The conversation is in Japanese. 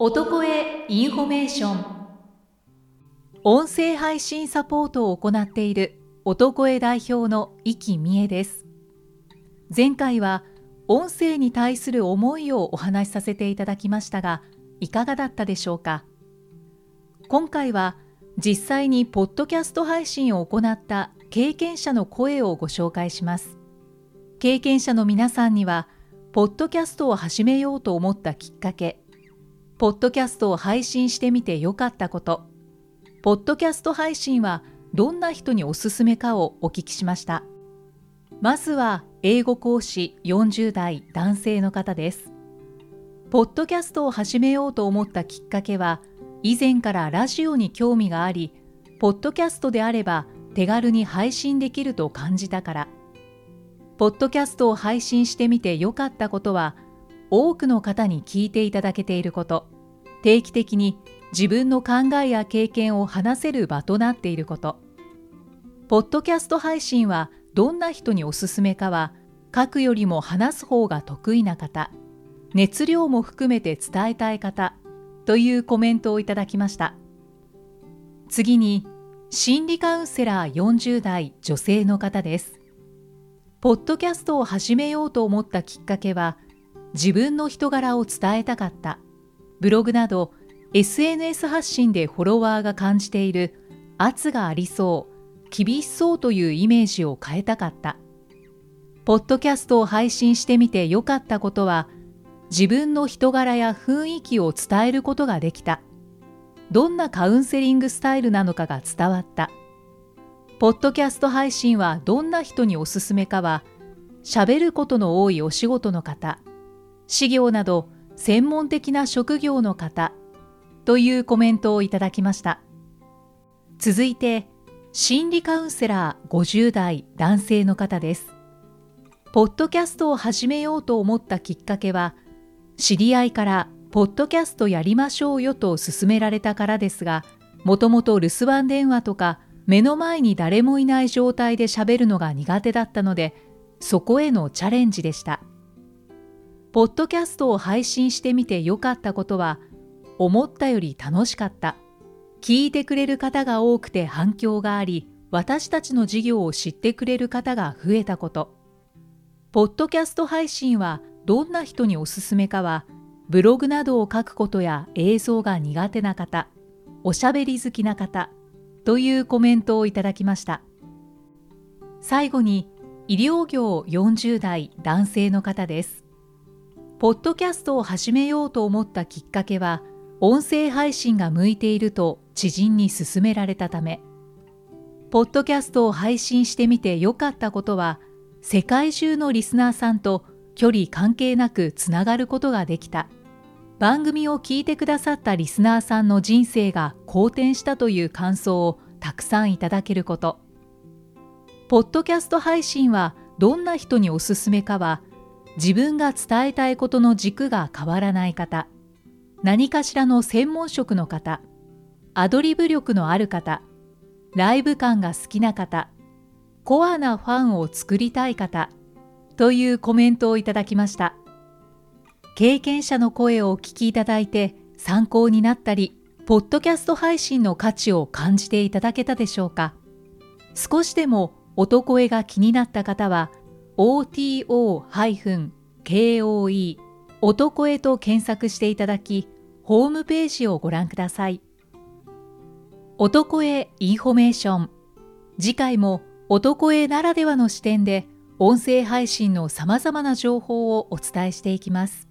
オトコエインフォメーション。音声配信サポートを行っているオトコエ代表の生きみえです。前回は音声に対する思いをお話しさせていただきましたがいかがだったでしょうか。今回は実際にポッドキャスト配信を行った経験者の声をご紹介します。経験者の皆さんにはポッドキャストを始めようと思ったきっかけポッドキャストを配信してみてよかったこと、ポッドキャスト配信はどんな人におすすめかをお聞きしました。まずは英語講師40代男性の方です。ポッドキャストを始めようと思ったきっかけは、以前からラジオに興味があり、ポッドキャストであれば手軽に配信できると感じたから。ポッドキャストを配信してみてよかったことは、多くの方に聞いていただけていること、定期的に自分の考えや経験を話せる場となっていること、ポッドキャスト配信はどんな人におすすめかは、書くよりも話す方が得意な方、熱量も含めて伝えたい方というコメントをいただきました。次に、心理カウンセラー40代女性の方です。ポッドキャストを始めようと思ったきっかけは、自分の人柄を伝えたかった。ブログなど SNS 発信でフォロワーが感じている圧がありそう、厳しそうというイメージを変えたかった。ポッドキャストを配信してみてよかったことは、自分の人柄や雰囲気を伝えることができた。どんなカウンセリングスタイルなのかが伝わった。ポッドキャスト配信はどんな人におすすめかは、喋ることの多いお仕事の方、事業など専門的な職業の方というコメントをいただきました。続いて、心理カウンセラー50代男性の方です。ポッドキャストを始めようと思ったきっかけは、知り合いからポッドキャストやりましょうよと勧められたからですが、もともと留守番電話とか目の前に誰もいない状態で喋るのが苦手だったので、そこへのチャレンジでした。ポッドキャストを配信してみてよかったことは、思ったより楽しかった。聞いてくれる方が多くて反響があり、私たちの事業を知ってくれる方が増えたこと。ポッドキャスト配信はどんな人におすすめかは、ブログなどを書くことや映像が苦手な方、おしゃべり好きな方、というコメントをいただきました。最後に、医療業40代男性の方です。ポッドキャストを始めようと思ったきっかけは、音声配信が向いていると知人に勧められたため、ポッドキャストを配信してみてよかったことは、世界中のリスナーさんと距離関係なくつながることができた。番組を聞いてくださったリスナーさんの人生が好転したという感想をたくさんいただけること。ポッドキャスト配信はどんな人におすすめかは、自分が伝えたいことの軸が変わらない方、何かしらの専門職の方、アドリブ力のある方、ライブ感が好きな方、コアなファンを作りたい方、というコメントをいただきました。経験者の声をお聞きいただいて参考になったり、ポッドキャスト配信の価値を感じていただけたでしょうか少しでも男声が気になった方は、oto-koe オトコエと検索していただき、ホームページをご覧ください。オトコエインフォメーション。次回もオトコエならではの視点で音声配信の様々な情報をお伝えしていきます。